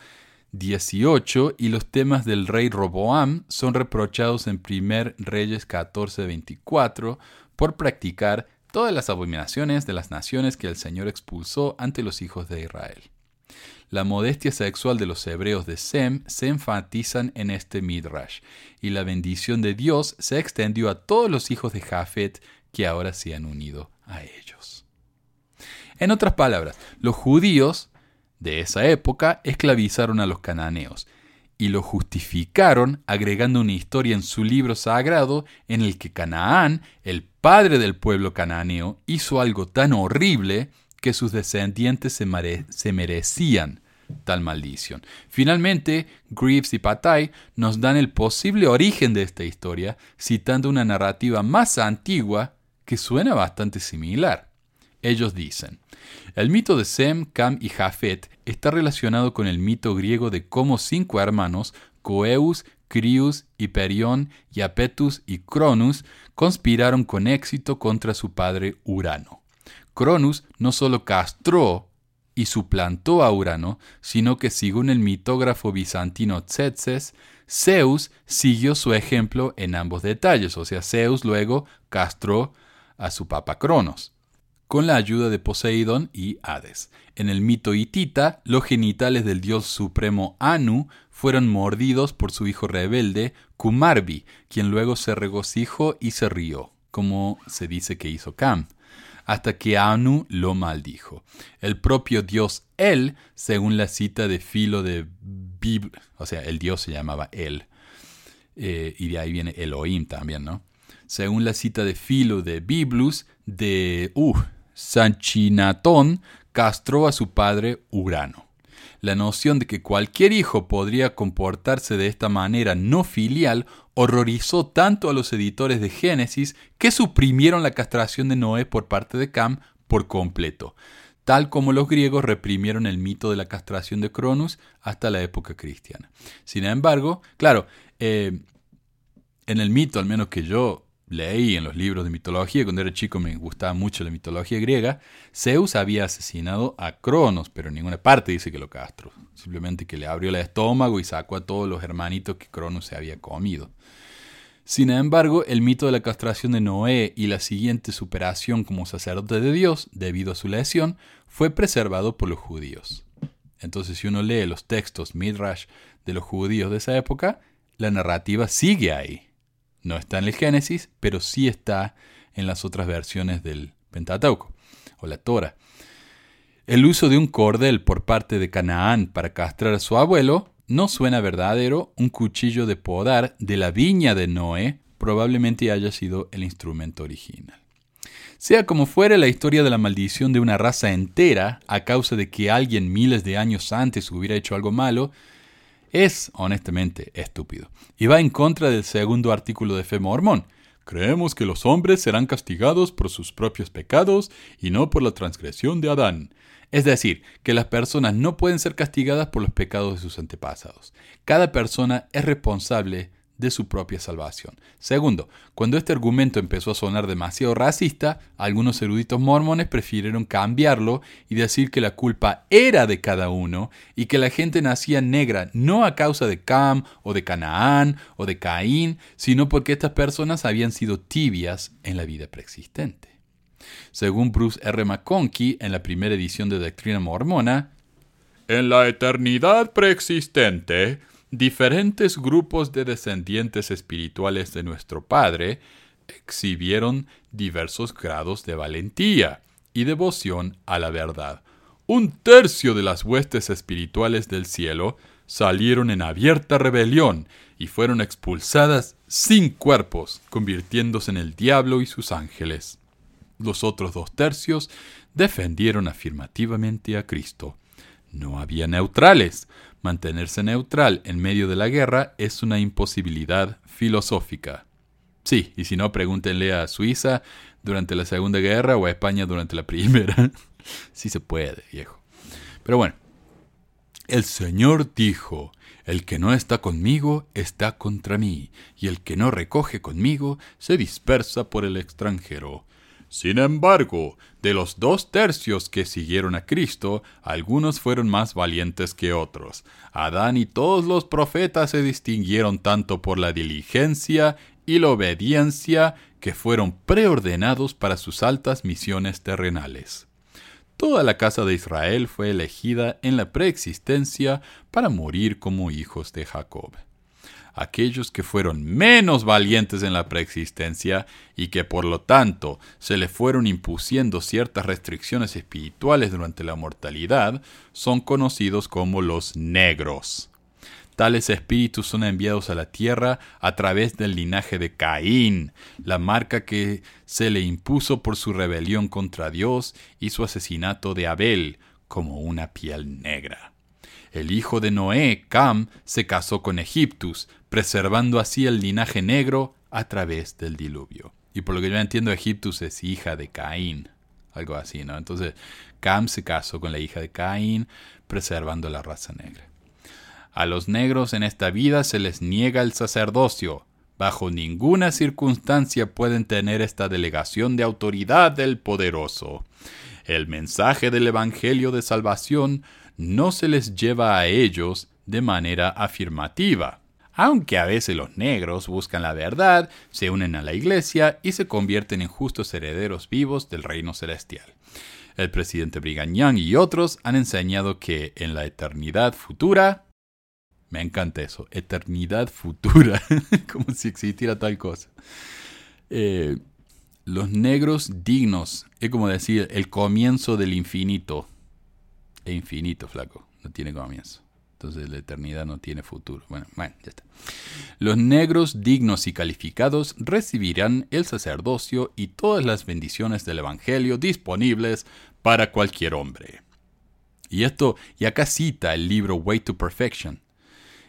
18 y los temas del rey Roboam son reprochados en 1 Reyes 14:24 por practicar todas las abominaciones de las naciones que el Señor expulsó ante los hijos de Israel la modestia sexual de los hebreos de Sem se enfatizan en este midrash, y la bendición de Dios se extendió a todos los hijos de Jafet que ahora se han unido a ellos. En otras palabras, los judíos de esa época esclavizaron a los cananeos y lo justificaron agregando una historia en su libro sagrado en el que Canaán, el padre del pueblo cananeo, hizo algo tan horrible que sus descendientes se, merecían tal maldición. Finalmente, Greaves y Patay nos dan el posible origen de esta historia, citando una narrativa más antigua que suena bastante similar. Ellos dicen, el mito de Sem, Cam y Jafet está relacionado con el mito griego de cómo cinco hermanos, Coeus, Crius, Hiperión, Iapetus y Cronus, conspiraron con éxito contra su padre Urano. Cronus no solo castró y suplantó a Urano, sino que según el mitógrafo bizantino Tzetzes, Zeus siguió su ejemplo en ambos detalles, o sea, Zeus luego castró a su papa Cronos. con la ayuda de Poseidón y Hades. En el mito hitita, los genitales del dios supremo Anu fueron mordidos por su hijo rebelde, Kumarbi, quien luego se regocijó y se rió, como se dice que hizo Cam, hasta que Anu lo maldijo. El propio dios El, según la cita de Filo de Bib, o sea, el dios se llamaba El, eh, y de ahí viene Elohim también, ¿no? Según la cita de Filo de Biblus, de uh, Sanchinatón castró a su padre Urano. La noción de que cualquier hijo podría comportarse de esta manera no filial horrorizó tanto a los editores de Génesis que suprimieron la castración de Noé por parte de Cam por completo, tal como los griegos reprimieron el mito de la castración de Cronus hasta la época cristiana. Sin embargo, claro, eh, en el mito, al menos que yo leí en los libros de mitología, cuando era chico me gustaba mucho la mitología griega, Zeus había asesinado a Cronos, pero en ninguna parte dice que lo castró, simplemente que le abrió el estómago y sacó a todos los hermanitos que Cronos se había comido. Sin embargo, el mito de la castración de Noé y la siguiente superación como sacerdote de Dios, debido a su lesión, fue preservado por los judíos. Entonces, si uno lee los textos Midrash de los judíos de esa época, la narrativa sigue ahí. No está en el Génesis, pero sí está en las otras versiones del Pentateuco o la Torah. El uso de un cordel por parte de Canaán para castrar a su abuelo no suena verdadero. Un cuchillo de podar de la viña de Noé probablemente haya sido el instrumento original. Sea como fuere, la historia de la maldición de una raza entera a causa de que alguien miles de años antes hubiera hecho algo malo es, honestamente, estúpido. Y va en contra del segundo artículo de fe mormón. Creemos que los hombres serán castigados por sus propios pecados y no por la transgresión de Adán. Es decir, que las personas no pueden ser castigadas por los pecados de sus antepasados. Cada persona es responsable de su propia salvación. Segundo, cuando este argumento empezó a sonar demasiado racista, algunos eruditos mormones prefirieron cambiarlo y decir que la culpa era de cada uno y que la gente nacía negra no a causa de Cam o de Canaán o de Caín, sino porque estas personas habían sido tibias en la vida preexistente. Según Bruce R. McConkie en la primera edición de Doctrina Mormona, en la eternidad preexistente, diferentes grupos de descendientes espirituales de nuestro Padre exhibieron diversos grados de valentía y devoción a la verdad. Un tercio de las huestes espirituales del cielo salieron en abierta rebelión y fueron expulsadas sin cuerpos, convirtiéndose en el diablo y sus ángeles. Los otros dos tercios defendieron afirmativamente a Cristo. No había neutrales, Mantenerse neutral en medio de la guerra es una imposibilidad filosófica. Sí, y si no, pregúntenle a Suiza durante la Segunda Guerra o a España durante la Primera. sí se puede, viejo. Pero bueno, el Señor dijo, el que no está conmigo está contra mí, y el que no recoge conmigo se dispersa por el extranjero. Sin embargo, de los dos tercios que siguieron a Cristo, algunos fueron más valientes que otros. Adán y todos los profetas se distinguieron tanto por la diligencia y la obediencia que fueron preordenados para sus altas misiones terrenales. Toda la casa de Israel fue elegida en la preexistencia para morir como hijos de Jacob aquellos que fueron menos valientes en la preexistencia y que por lo tanto se le fueron impusiendo ciertas restricciones espirituales durante la mortalidad, son conocidos como los negros. Tales espíritus son enviados a la tierra a través del linaje de Caín, la marca que se le impuso por su rebelión contra Dios y su asesinato de Abel, como una piel negra. El hijo de Noé, Cam, se casó con Egiptus, preservando así el linaje negro a través del diluvio. Y por lo que yo entiendo, Egiptus es hija de Caín, algo así, ¿no? Entonces, Cam se casó con la hija de Caín, preservando la raza negra. A los negros en esta vida se les niega el sacerdocio. Bajo ninguna circunstancia pueden tener esta delegación de autoridad del poderoso. El mensaje del Evangelio de Salvación no se les lleva a ellos de manera afirmativa. Aunque a veces los negros buscan la verdad, se unen a la iglesia y se convierten en justos herederos vivos del reino celestial. El presidente Brigham Young y otros han enseñado que en la eternidad futura, me encanta eso, eternidad futura, como si existiera tal cosa. Eh, los negros dignos, es como decir el comienzo del infinito. E infinito, flaco, no tiene comienzo. Entonces la eternidad no tiene futuro. Bueno, ya está. Los negros dignos y calificados recibirán el sacerdocio y todas las bendiciones del Evangelio disponibles para cualquier hombre. Y esto, y acá cita el libro Way to Perfection.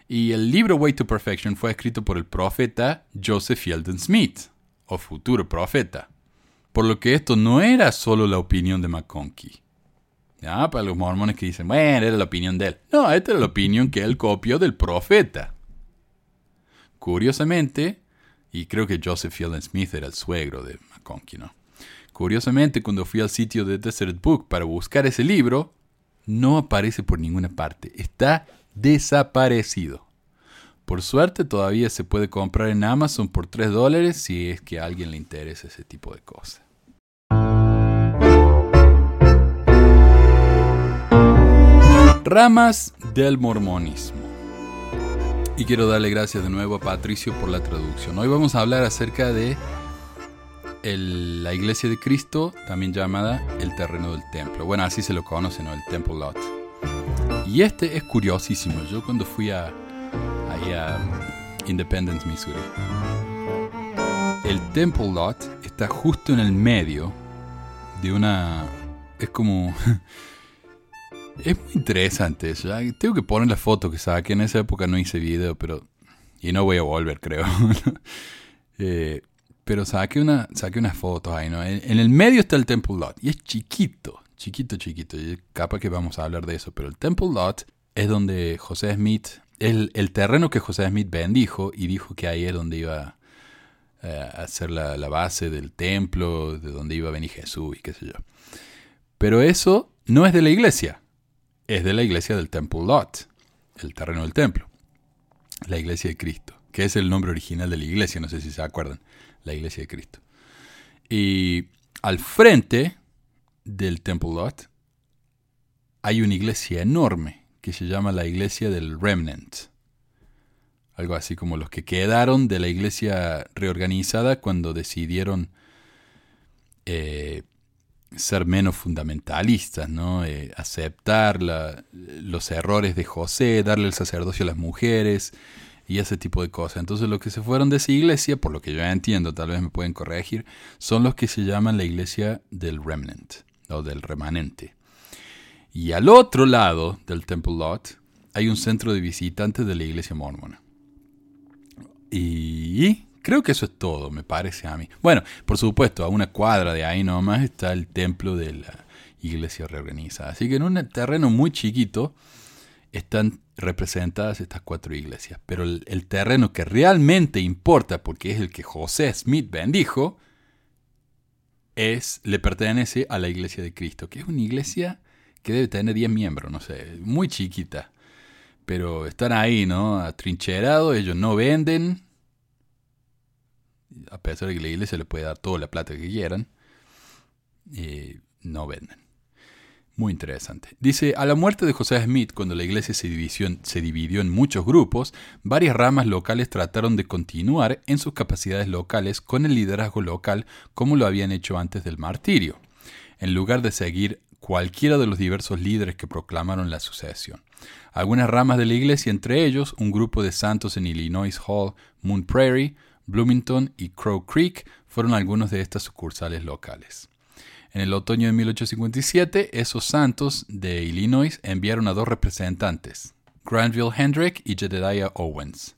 Y el libro Way to Perfection fue escrito por el profeta Joseph Fielding Smith, o futuro profeta. Por lo que esto no era solo la opinión de McConkie. ¿Ya? Para los mormones que dicen, bueno, era la opinión de él. No, esta era la opinión que él copió del profeta. Curiosamente, y creo que Joseph Fielding Smith era el suegro de McConkie, ¿no? Curiosamente, cuando fui al sitio de Desert Book para buscar ese libro, no aparece por ninguna parte. Está desaparecido. Por suerte todavía se puede comprar en Amazon por 3 dólares si es que a alguien le interesa ese tipo de cosas. Ramas del mormonismo. Y quiero darle gracias de nuevo a Patricio por la traducción. Hoy vamos a hablar acerca de la iglesia de Cristo, también llamada el terreno del templo. Bueno, así se lo conoce, ¿no? El Temple Lot. Y este es curiosísimo. Yo cuando fui a, ahí a Independence, Missouri, el Temple Lot está justo en el medio de una... Es como... Es muy interesante eso. Tengo que poner la foto que saqué. En esa época no hice video, pero... Y no voy a volver, creo. eh, pero saqué, una, saqué unas fotos ahí, ¿no? En, el medio está el Temple Lot. Y es chiquito, chiquito, chiquito. Y capaz que vamos a hablar de eso. Pero el Temple Lot es donde José Smith... El, el terreno que José Smith bendijo y dijo que ahí es donde iba eh, a hacer la, la base del templo, de donde iba a venir Jesús y qué sé yo. Pero eso no es de la iglesia es de la iglesia del Temple Lot, el terreno del templo, la iglesia de Cristo, que es el nombre original de la iglesia, no sé si se acuerdan, la iglesia de Cristo. Y al frente del Temple Lot hay una iglesia enorme que se llama la iglesia del Remnant. Algo así como los que quedaron de la iglesia reorganizada cuando decidieron eh, ser menos fundamentalistas, ¿no? Eh, aceptar los errores de José, darle el sacerdocio a las mujeres y ese tipo de cosas. Entonces los que se fueron de esa iglesia, por lo que yo entiendo, tal vez me pueden corregir, son los que se llaman la iglesia del remnant o del remanente. Y al otro lado del Temple Lot hay un centro de visitantes de la iglesia mormona. Y Creo que eso es todo, me parece a mí. Bueno, por supuesto, a una cuadra de ahí nomás está el templo de la iglesia reorganizada. Así que en un terreno muy chiquito están representadas estas cuatro iglesias. Pero el, terreno que realmente importa, porque es el que José Smith bendijo, es, le pertenece a la iglesia de Cristo, que es una iglesia que debe tener 10 miembros, no sé, muy chiquita. Pero están ahí, ¿no? Atrincherados, ellos no venden, a pesar de que la iglesia le puede dar toda la plata que quieran, eh, no venden. Muy interesante. Dice, a la muerte de José Smith, cuando la iglesia se dividió, se dividió en muchos grupos, varias ramas locales trataron de continuar en sus capacidades locales con el liderazgo local como lo habían hecho antes del martirio, en lugar de seguir cualquiera de los diversos líderes que proclamaron la sucesión. Algunas ramas de la iglesia, entre ellos un grupo de santos en Illinois Hall, Moon Prairie, Bloomington y Crow Creek fueron algunos de estas sucursales locales. En el otoño de 1857, esos santos de Illinois enviaron a dos representantes, Granville Hendrick y Jedediah Owens,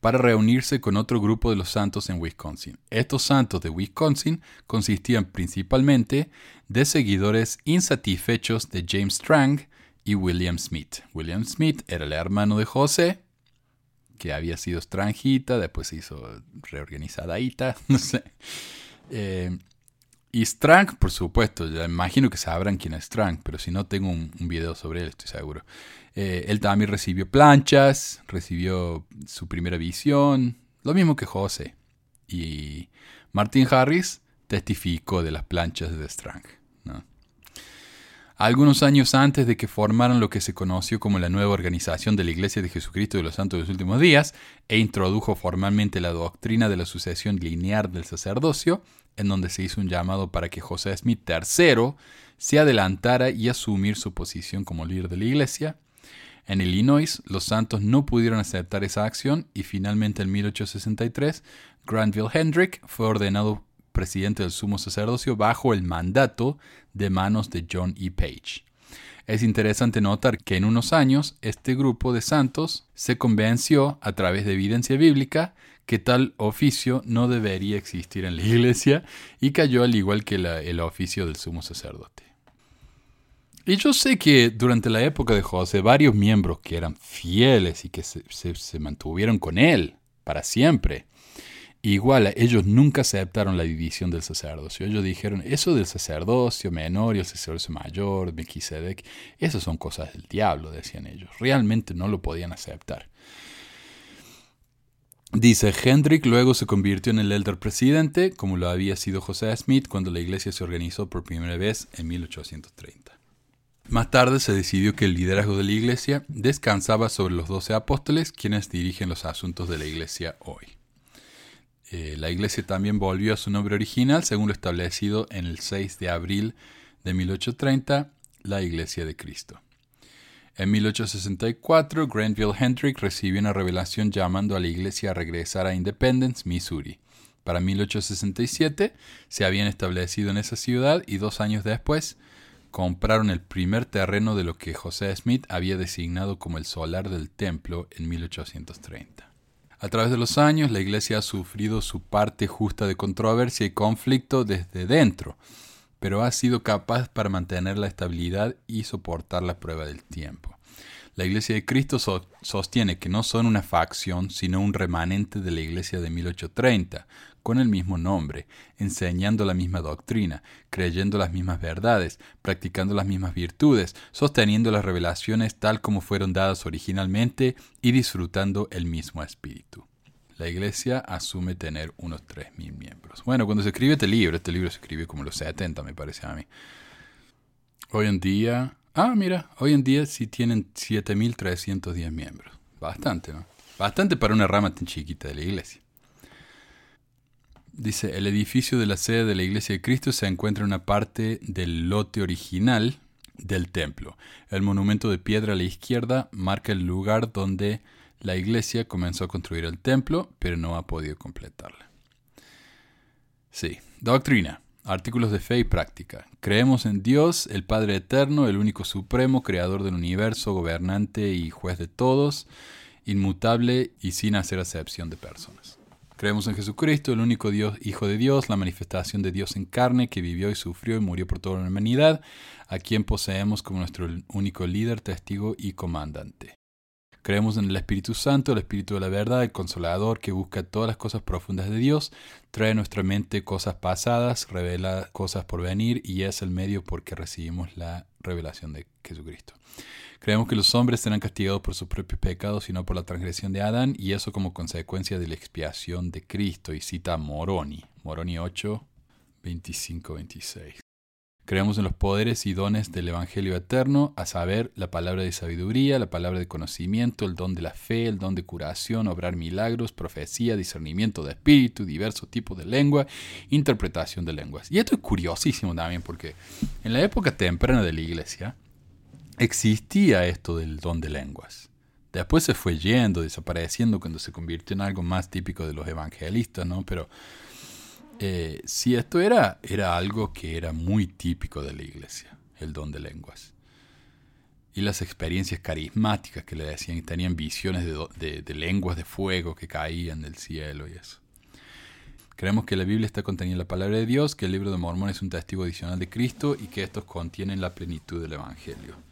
para reunirse con otro grupo de los santos en Wisconsin. Estos santos de Wisconsin consistían principalmente de seguidores insatisfechos de James Strang y William Smith. William Smith era el hermano de José, que había sido extranjita, después se hizo reorganizadaita, no sé. Eh, Y Strang, por supuesto, ya imagino que sabrán quién es Strang, pero si no tengo un, un video sobre él, estoy seguro. Eh, él también recibió planchas, recibió su primera visión, lo mismo que José. Y Martin Harris testificó de las planchas de Strang. ¿no? Algunos años antes de que formaran lo que se conoció como la nueva organización de la Iglesia de Jesucristo de los Santos de los Últimos Días e introdujo formalmente la doctrina de la sucesión lineal del sacerdocio, en donde se hizo un llamado para que José Smith III se adelantara y asumir su posición como líder de la Iglesia. En Illinois, los santos no pudieron aceptar esa acción y finalmente en 1863, Granville Hendrick fue ordenado presidente del sumo sacerdocio bajo el mandato de manos de John E. Page. Es interesante notar que en unos años este grupo de santos se convenció a través de evidencia bíblica que tal oficio no debería existir en la iglesia y cayó al igual que el oficio del sumo sacerdote. Y yo sé que durante la época de José varios miembros que eran fieles y que se mantuvieron con él para siempre, Igual, ellos nunca aceptaron la división del sacerdocio. Ellos dijeron, eso del sacerdocio menor y el sacerdocio mayor, Melquisedec, esas son cosas del diablo, decían ellos. Realmente no lo podían aceptar. Dice, Hendrick luego se convirtió en el elder presidente, como lo había sido José Smith cuando la iglesia se organizó por primera vez en 1830. Más tarde se decidió que el liderazgo de la iglesia descansaba sobre los doce apóstoles, quienes dirigen los asuntos de la iglesia hoy. Eh, la iglesia también volvió a su nombre original, según lo establecido en el 6 de abril de 1830, la Iglesia de Cristo. En 1864, Granville Hendrick recibió una revelación llamando a la iglesia a regresar a Independence, Missouri. Para 1867 se habían establecido en esa ciudad y dos años después compraron el primer terreno de lo que José Smith había designado como el solar del templo en 1830. A través de los años, la Iglesia ha sufrido su parte justa de controversia y conflicto desde dentro, pero ha sido capaz para mantener la estabilidad y soportar la prueba del tiempo. La Iglesia de Cristo so sostiene que no son una facción, sino un remanente de la Iglesia de 1830, con el mismo nombre, enseñando la misma doctrina, creyendo las mismas verdades, practicando las mismas virtudes, sosteniendo las revelaciones tal como fueron dadas originalmente y disfrutando el mismo espíritu. La iglesia asume tener unos 3.000 miembros. Bueno, cuando se escribe este libro, este libro se escribe como los 70 me parece a mí. Hoy en día, ah, mira, hoy en día sí tienen 7.310 miembros. Bastante, ¿no? Bastante para una rama tan chiquita de la iglesia. Dice, el edificio de la sede de la Iglesia de Cristo se encuentra en una parte del lote original del templo. El monumento de piedra a la izquierda marca el lugar donde la iglesia comenzó a construir el templo, pero no ha podido completarla. Sí, doctrina, artículos de fe y práctica. Creemos en Dios, el Padre Eterno, el único supremo, creador del universo, gobernante y juez de todos, inmutable y sin hacer acepción de personas. Creemos en Jesucristo, el único Dios, Hijo de Dios, la manifestación de Dios en carne, que vivió y sufrió y murió por toda la humanidad, a quien poseemos como nuestro único líder, testigo y comandante. Creemos en el Espíritu Santo, el Espíritu de la verdad, el Consolador que busca todas las cosas profundas de Dios, trae a nuestra mente cosas pasadas, revela cosas por venir y es el medio por que recibimos la revelación de Jesucristo. Creemos que los hombres serán castigados por sus propios pecados y no por la transgresión de Adán, y eso como consecuencia de la expiación de Cristo. Y cita Moroni, Moroni 8, 25, 26. Creemos en los poderes y dones del Evangelio eterno, a saber, la palabra de sabiduría, la palabra de conocimiento, el don de la fe, el don de curación, obrar milagros, profecía, discernimiento de espíritu, diversos tipos de lengua, interpretación de lenguas. Y esto es curiosísimo también porque en la época temprana de la iglesia, existía esto del don de lenguas. Después se fue yendo, desapareciendo cuando se convirtió en algo más típico de los evangelistas, ¿no? Pero eh, si esto era, era algo que era muy típico de la iglesia, el don de lenguas. Y las experiencias carismáticas que le decían, tenían visiones de, de, de lenguas de fuego que caían del cielo y eso. Creemos que la Biblia está contenida en la palabra de Dios, que el libro de Mormón es un testigo adicional de Cristo y que estos contienen la plenitud del Evangelio.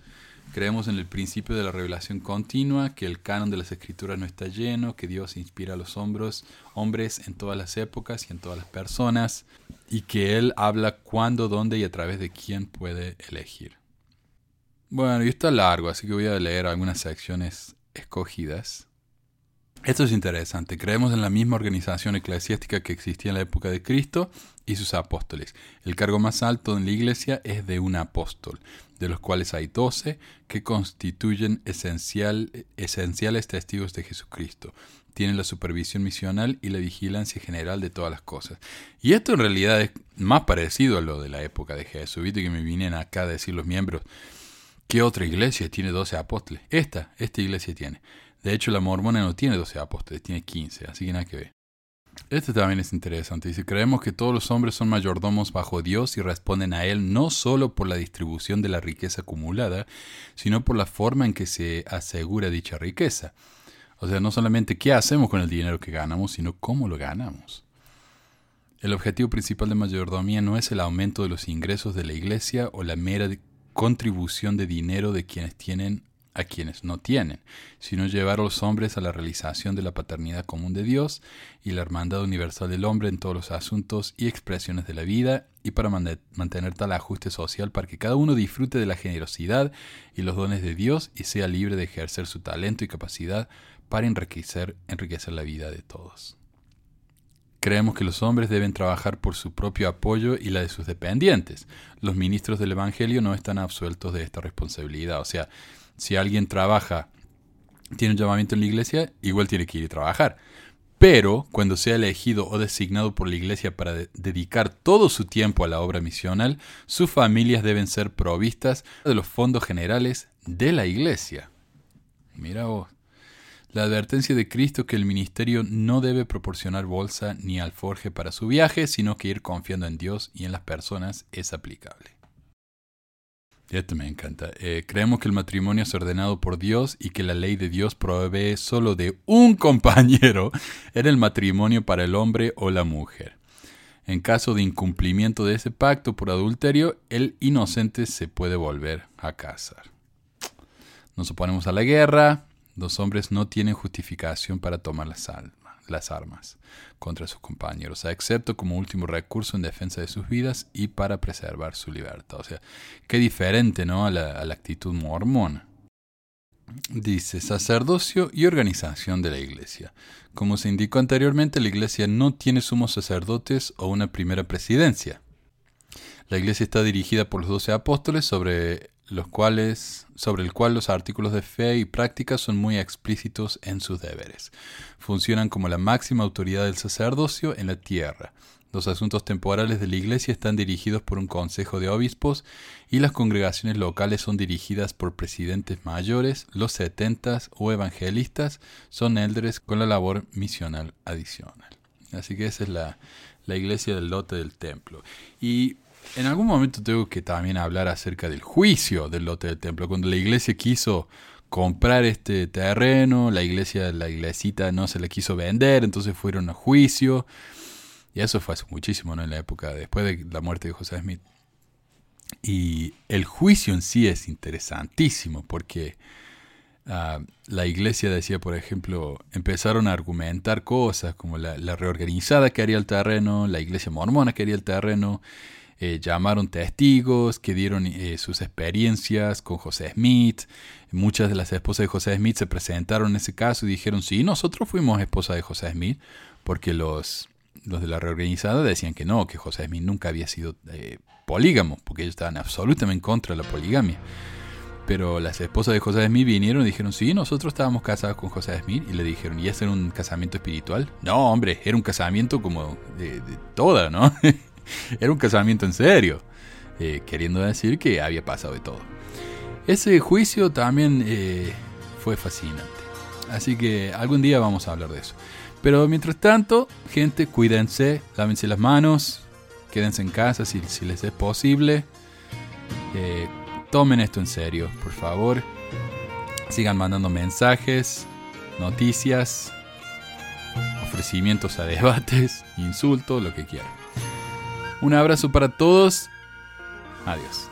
Creemos en el principio de la revelación continua, que el canon de las escrituras no está lleno, que Dios inspira a los hombros, hombres en todas las épocas y en todas las personas, y que Él habla cuándo, dónde y a través de quién puede elegir. Bueno, y está largo, así que voy a leer algunas secciones escogidas. Esto es interesante. Creemos en la misma organización eclesiástica que existía en la época de Cristo y sus apóstoles. El cargo más alto en la iglesia es de un apóstol, de los cuales hay doce que constituyen esencial, esenciales testigos de Jesucristo. Tienen la supervisión misional y la vigilancia general de todas las cosas. Y esto en realidad es más parecido a lo de la época de Jesús. Viste que me vienen acá a decir los miembros, ¿qué otra iglesia tiene doce apóstoles? Esta, esta iglesia tiene. De hecho, la mormona no tiene 12 apóstoles, tiene 15, así que nada que ver. Este también es interesante. Dice, creemos que todos los hombres son mayordomos bajo Dios y responden a Él no solo por la distribución de la riqueza acumulada, sino por la forma en que se asegura dicha riqueza. O sea, no solamente qué hacemos con el dinero que ganamos, sino cómo lo ganamos. El objetivo principal de mayordomía no es el aumento de los ingresos de la iglesia o la mera contribución de dinero de quienes tienen a quienes no tienen, sino llevar a los hombres a la realización de la paternidad común de Dios y la hermandad universal del hombre en todos los asuntos y expresiones de la vida, y para mantener tal ajuste social para que cada uno disfrute de la generosidad y los dones de Dios y sea libre de ejercer su talento y capacidad para enriquecer, enriquecer la vida de todos. Creemos que los hombres deben trabajar por su propio apoyo y la de sus dependientes. Los ministros del Evangelio no están absueltos de esta responsabilidad. O sea, si alguien trabaja, tiene un llamamiento en la iglesia, igual tiene que ir a trabajar. Pero cuando sea elegido o designado por la iglesia para dedicar todo su tiempo a la obra misional, sus familias deben ser provistas de los fondos generales de la iglesia. Mira vos. La advertencia de Cristo que el ministerio no debe proporcionar bolsa ni alforje para su viaje, sino que ir confiando en Dios y en las personas es aplicable. Esto me encanta. Eh, creemos que el matrimonio es ordenado por Dios y que la ley de Dios provee solo de un compañero en el matrimonio para el hombre o la mujer. En caso de incumplimiento de ese pacto por adulterio, el inocente se puede volver a casar. Nos oponemos a la guerra. Los hombres no tienen justificación para tomar la sal las armas contra sus compañeros, excepto como último recurso en defensa de sus vidas y para preservar su libertad. O sea, qué diferente ¿no? a, la, a la actitud mormona. Dice sacerdocio y organización de la iglesia. Como se indicó anteriormente, la iglesia no tiene sumos sacerdotes o una primera presidencia. La iglesia está dirigida por los doce apóstoles sobre los cuales, sobre el cual los artículos de fe y práctica son muy explícitos en sus deberes. Funcionan como la máxima autoridad del sacerdocio en la tierra. Los asuntos temporales de la Iglesia están dirigidos por un consejo de obispos y las congregaciones locales son dirigidas por presidentes mayores, los setentas o evangelistas son eldres con la labor misional adicional. Así que esa es la, la iglesia del lote del templo. Y en algún momento tengo que también hablar acerca del juicio del lote del templo. Cuando la iglesia quiso comprar este terreno, la iglesia, la iglesita no se le quiso vender, entonces fueron a juicio. Y eso fue hace muchísimo, ¿no? En la época después de la muerte de José Smith. Y el juicio en sí es interesantísimo porque ah, la iglesia decía, por ejemplo, empezaron a argumentar cosas como la, la reorganizada que haría el terreno, la iglesia mormona que haría el terreno, eh, llamaron testigos que dieron eh, sus experiencias con José Smith. Muchas de las esposas de José Smith se presentaron en ese caso y dijeron, sí, nosotros fuimos esposa de José Smith, porque los, los de la reorganizada decían que no, que José Smith nunca había sido eh, polígamo, porque ellos estaban absolutamente en contra la poligamia. Pero las esposas de José Smith vinieron y dijeron, sí, nosotros estábamos casados con José Smith. Y le dijeron, ¿y ese era un casamiento espiritual? No, hombre, era un casamiento como de, de toda, ¿no? Era un casamiento en serio, eh, queriendo decir que había pasado de todo. Ese juicio también eh, fue fascinante. Así que algún día vamos a hablar de eso. Pero mientras tanto, gente, cuídense, lávense las manos, quédense en casa si, les es posible. Eh, tomen esto en serio, por favor. Sigan mandando mensajes, noticias, ofrecimientos a debates, insultos, lo que quieran. Un abrazo para todos. Adiós.